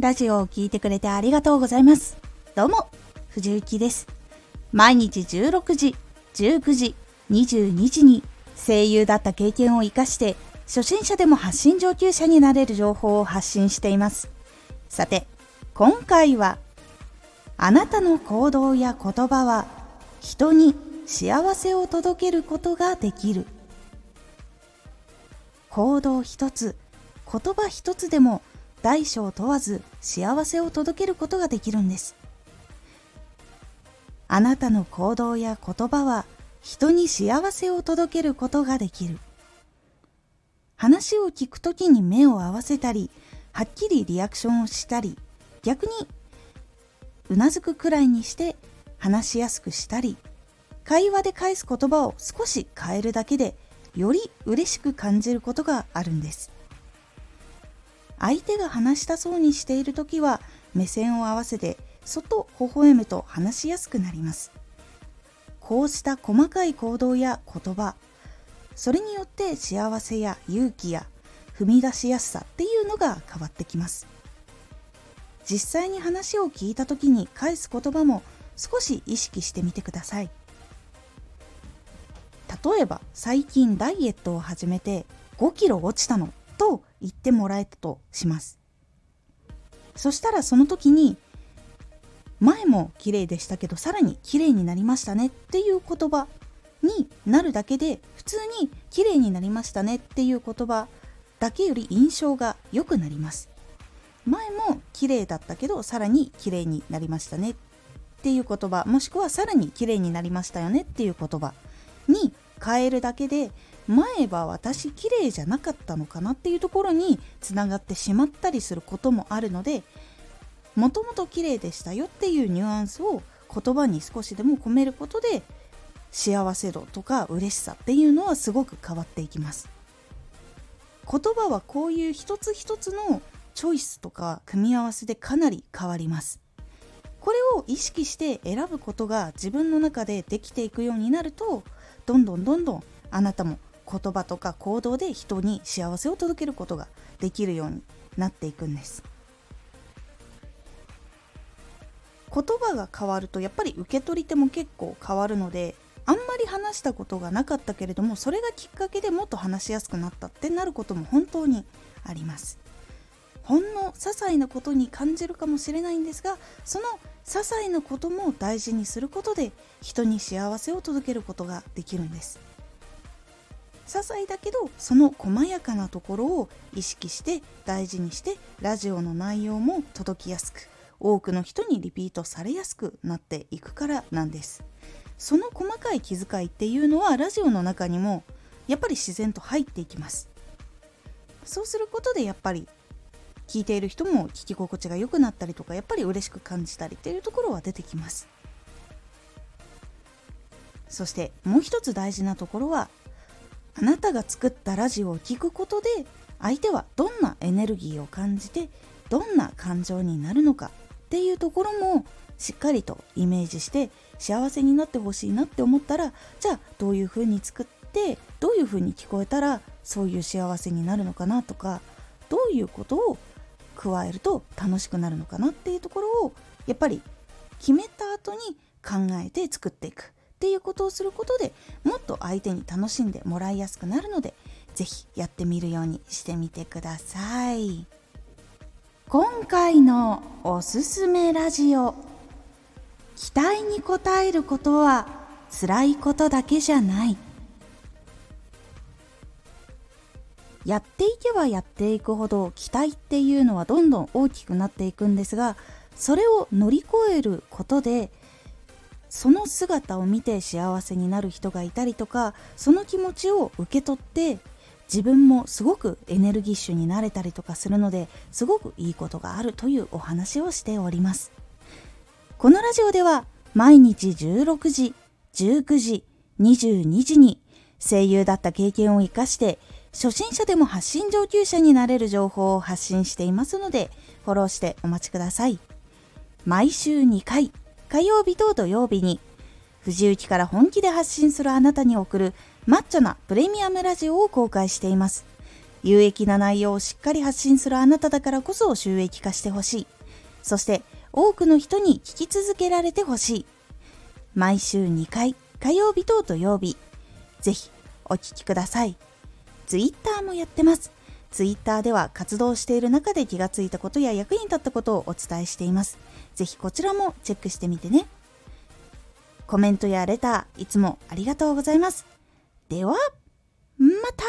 ラジオを聴いてくれてありがとうございます。どうも、藤幸です。毎日16時、19時、22時に声優だった経験を活かして初心者でも発信上級者になれる情報を発信しています。さて、今回はあなたの行動や言葉は人に幸せを届けることができる。行動一つ、言葉一つでも大小問わず幸せを届けることができるんです。あなたの行動や言葉は人に幸せを届けることができる。話を聞くときに目を合わせたり、はっきりリアクションをしたり、逆にうなずくくらいにして話しやすくしたり、会話で返す言葉を少し変えるだけでより嬉しく感じることがあるんです。相手が話したそうにしている時は目線を合わせてそっと微笑むと話しやすくなります。こうした細かい行動や言葉それによって幸せや勇気や踏み出しやすさっていうのが変わってきます。実際に話を聞いた時に返す言葉も少し意識してみてください。例えば最近ダイエットを始めて5キロ落ちたの。と言ってもらえたとします。そしたらその時に前も綺麗でしたけどさらに綺麗になりましたねっていう言葉になるだけで普通に綺麗になりましたねっていう言葉だけより印象が良くなります。前も綺麗だったけどさらに綺麗になりましたねっていう言葉もしくはさらに綺麗になりましたよねっていう言葉に変えるだけで前は私綺麗じゃなかったのかなっていうところにつながってしまったりすることもあるのでもともと綺麗でしたよっていうニュアンスを言葉に少しでも込めることで幸せ度とか嬉しさっていうのはすごく変わっていきます。言葉はこういう一つ一つのチョイスとか組み合わせでかなり変わります。これを意識して選ぶことが自分の中でできていくようになるとどんどんどんどんあなたも言葉とか行動で人に幸せを届けることができるようになっていくんです。言葉が変わるとやっぱり受け取り手も結構変わるのであんまり話したことがなかったけれどもそれがきっかけでもっと話しやすくなったってなることも本当にあります。ほんの些細なことに感じるかもしれないんですがその些細なことも大事にすることで人に幸せを届けることができるんです。些細だけどその細やかなところを意識して大事にしてラジオの内容も届きやすく多くの人にリピートされやすくなっていくからなんです。その細かい気遣いっていうのはラジオの中にもやっぱり自然と入っていきます。そうすることでやっぱり聞いている人も聞き心地が良くなったりとかやっぱり嬉しく感じたりっていうところは出てきます。そしてもう一つ大事なところはあなたが作ったラジオを聴くことで相手はどんなエネルギーを感じてどんな感情になるのかっていうところもしっかりとイメージして幸せになってほしいなって思ったらじゃあどういう風に作ってどういう風に聞こえたらそういう幸せになるのかなとかどういうことを加えると楽しくなるのかなっていうところをやっぱり決めた後に考えて作っていく。っていうことをすることでもっと相手に楽しんでもらいやすくなるので是非やってみるようにしてみてください。今回のおすすめラジオ期待に応えることは辛いことだけじゃない。やっていけばやっていくほど期待っていうのはどんどん大きくなっていくんですがそれを乗り越えることでその姿を見て幸せになる人がいたりとかその気持ちを受け取って自分もすごくエネルギッシュになれたりとかするのですごくいいことがあるというお話をしております。このラジオでは毎日16時19時22時に声優だった経験を生かして初心者でも発信上級者になれる情報を発信していますのでフォローしてお待ちください。毎週2回火曜日と土曜日に藤雪から本気で発信するあなたに送るマッチョなプレミアムラジオを公開しています有益な内容をしっかり発信するあなただからこそ収益化してほしい。そして多くの人に聞き続けられてほしい。毎週2回、火曜日と土曜日。ぜひお聞きください。ツイッターもやってます。ツイッターでは活動している中で気がついたことや役に立ったことをお伝えしています。ぜひこちらもチェックしてみてね。コメントやレター、いつもありがとうございます。では、また